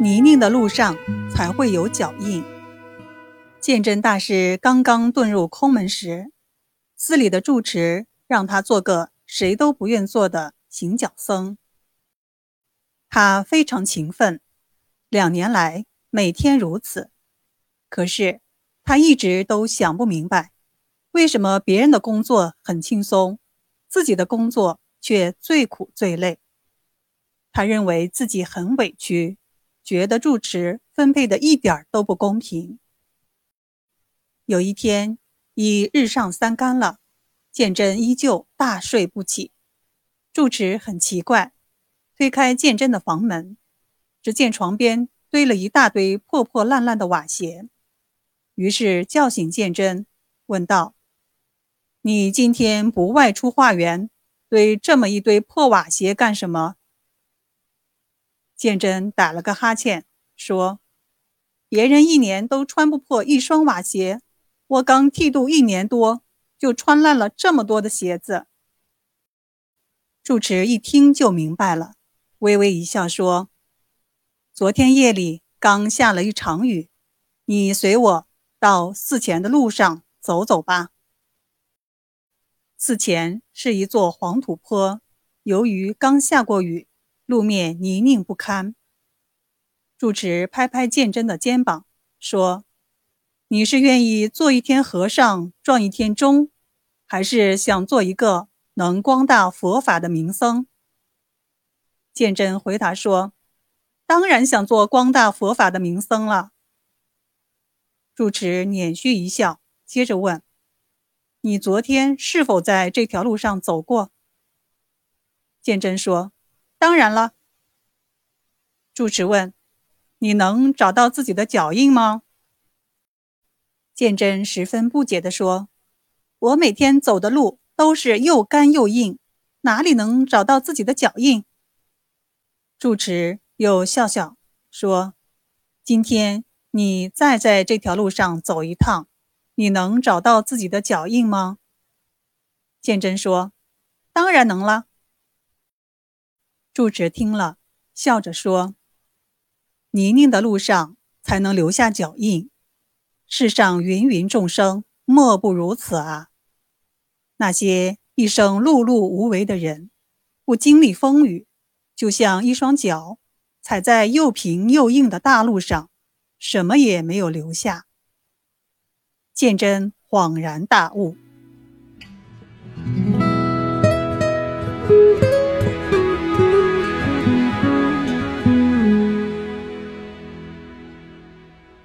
泥泞的路上才会有脚印。鉴真大师刚刚遁入空门时，寺里的住持让他做个谁都不愿做的行脚僧。他非常勤奋，两年来每天如此。可是他一直都想不明白，为什么别人的工作很轻松，自己的工作却最苦最累。他认为自己很委屈，觉得住持分配的一点都不公平。有一天，已日上三竿了，鉴真依旧大睡不起。住持很奇怪，推开鉴真的房门，只见床边堆了一大堆破破烂烂的瓦鞋。于是叫醒鉴真，问道：“你今天不外出化缘，堆这么一堆破瓦鞋干什么？”鉴真打了个哈欠，说：“别人一年都穿不破一双瓦鞋。”我刚剃度一年多，就穿烂了这么多的鞋子。住持一听就明白了，微微一笑说：“昨天夜里刚下了一场雨，你随我到寺前的路上走走吧。”寺前是一座黄土坡，由于刚下过雨，路面泥泞不堪。住持拍拍鉴真的肩膀，说。你是愿意做一天和尚撞一天钟，还是想做一个能光大佛法的名僧？鉴真回答说：“当然想做光大佛法的名僧了。”住持捻须一笑，接着问：“你昨天是否在这条路上走过？”鉴真说：“当然了。”住持问：“你能找到自己的脚印吗？”鉴真十分不解地说：“我每天走的路都是又干又硬，哪里能找到自己的脚印？”住持又笑笑说：“今天你再在这条路上走一趟，你能找到自己的脚印吗？”鉴真说：“当然能了。”住持听了，笑着说：“泥泞的路上才能留下脚印。”世上芸芸众生，莫不如此啊！那些一生碌碌无为的人，不经历风雨，就像一双脚踩在又平又硬的大路上，什么也没有留下。鉴真恍然大悟。